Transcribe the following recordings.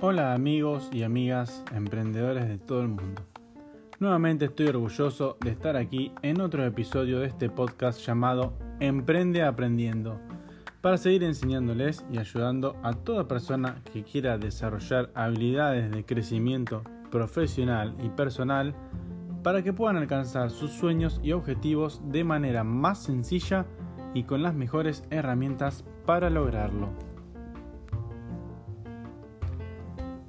Hola amigos y amigas emprendedores de todo el mundo. Nuevamente estoy orgulloso de estar aquí en otro episodio de este podcast llamado Emprende Aprendiendo, para seguir enseñándoles y ayudando a toda persona que quiera desarrollar habilidades de crecimiento profesional y personal para que puedan alcanzar sus sueños y objetivos de manera más sencilla y con las mejores herramientas para lograrlo.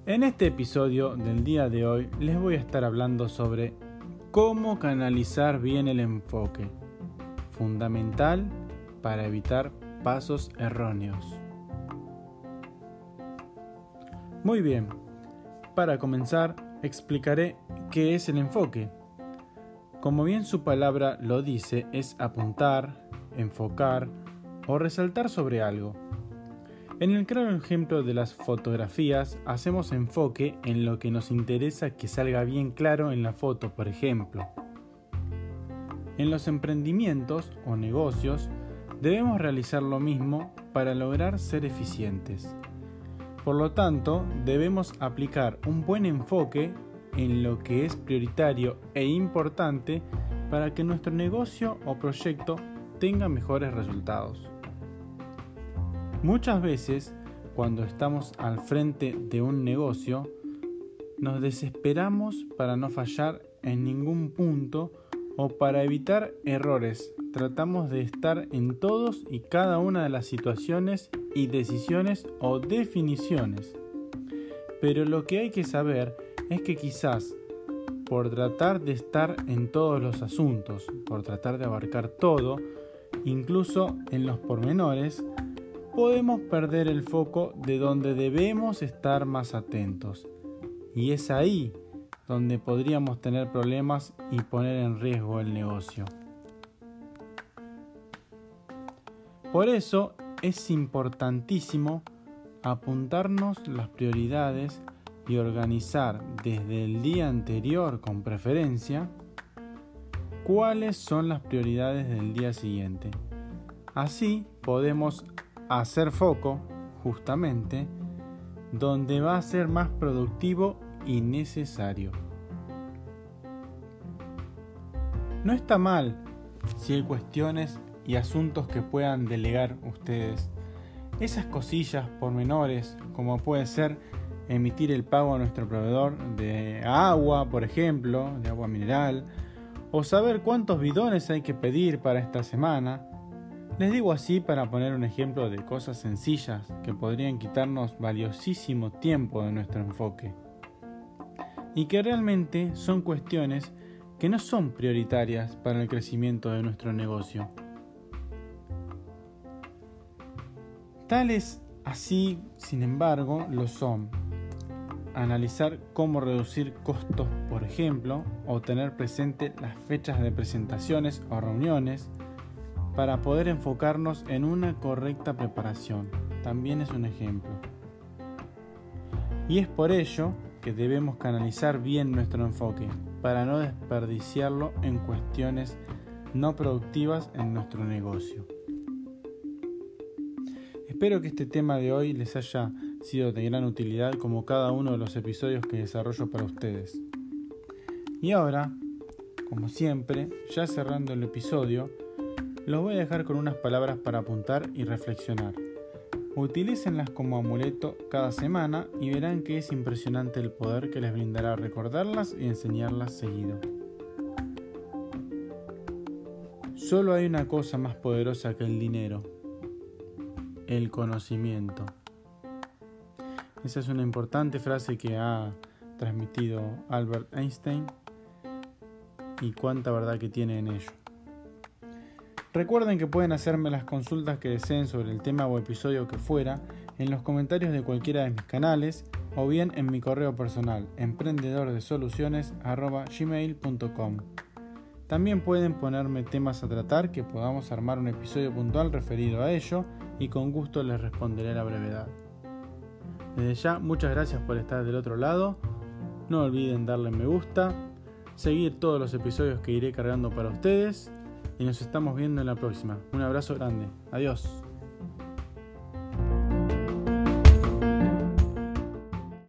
En este episodio del día de hoy les voy a estar hablando sobre cómo canalizar bien el enfoque, fundamental para evitar pasos erróneos. Muy bien, para comenzar explicaré qué es el enfoque. Como bien su palabra lo dice, es apuntar, enfocar o resaltar sobre algo. En el claro ejemplo de las fotografías, hacemos enfoque en lo que nos interesa que salga bien claro en la foto, por ejemplo. En los emprendimientos o negocios, debemos realizar lo mismo para lograr ser eficientes. Por lo tanto, debemos aplicar un buen enfoque en lo que es prioritario e importante para que nuestro negocio o proyecto tenga mejores resultados. Muchas veces, cuando estamos al frente de un negocio, nos desesperamos para no fallar en ningún punto o para evitar errores. Tratamos de estar en todos y cada una de las situaciones y decisiones o definiciones. Pero lo que hay que saber es que quizás por tratar de estar en todos los asuntos, por tratar de abarcar todo, incluso en los pormenores, podemos perder el foco de donde debemos estar más atentos. Y es ahí donde podríamos tener problemas y poner en riesgo el negocio. Por eso es importantísimo apuntarnos las prioridades y organizar desde el día anterior con preferencia cuáles son las prioridades del día siguiente. Así podemos hacer foco justamente donde va a ser más productivo y necesario. No está mal si hay cuestiones y asuntos que puedan delegar ustedes. Esas cosillas pormenores, como puede ser emitir el pago a nuestro proveedor de agua, por ejemplo, de agua mineral, o saber cuántos bidones hay que pedir para esta semana, les digo así para poner un ejemplo de cosas sencillas que podrían quitarnos valiosísimo tiempo de nuestro enfoque y que realmente son cuestiones que no son prioritarias para el crecimiento de nuestro negocio. Tales así, sin embargo, lo son. Analizar cómo reducir costos, por ejemplo, o tener presente las fechas de presentaciones o reuniones, para poder enfocarnos en una correcta preparación. También es un ejemplo. Y es por ello que debemos canalizar bien nuestro enfoque para no desperdiciarlo en cuestiones no productivas en nuestro negocio. Espero que este tema de hoy les haya sido de gran utilidad como cada uno de los episodios que desarrollo para ustedes. Y ahora, como siempre, ya cerrando el episodio, los voy a dejar con unas palabras para apuntar y reflexionar. Utilícenlas como amuleto cada semana y verán que es impresionante el poder que les brindará recordarlas y enseñarlas seguido. Solo hay una cosa más poderosa que el dinero, el conocimiento. Esa es una importante frase que ha transmitido Albert Einstein y cuánta verdad que tiene en ello. Recuerden que pueden hacerme las consultas que deseen sobre el tema o episodio que fuera en los comentarios de cualquiera de mis canales o bien en mi correo personal emprendedordesoluciones.gmail.com También pueden ponerme temas a tratar que podamos armar un episodio puntual referido a ello y con gusto les responderé a la brevedad. Desde ya, muchas gracias por estar del otro lado. No olviden darle me gusta, seguir todos los episodios que iré cargando para ustedes y nos estamos viendo en la próxima. Un abrazo grande. Adiós.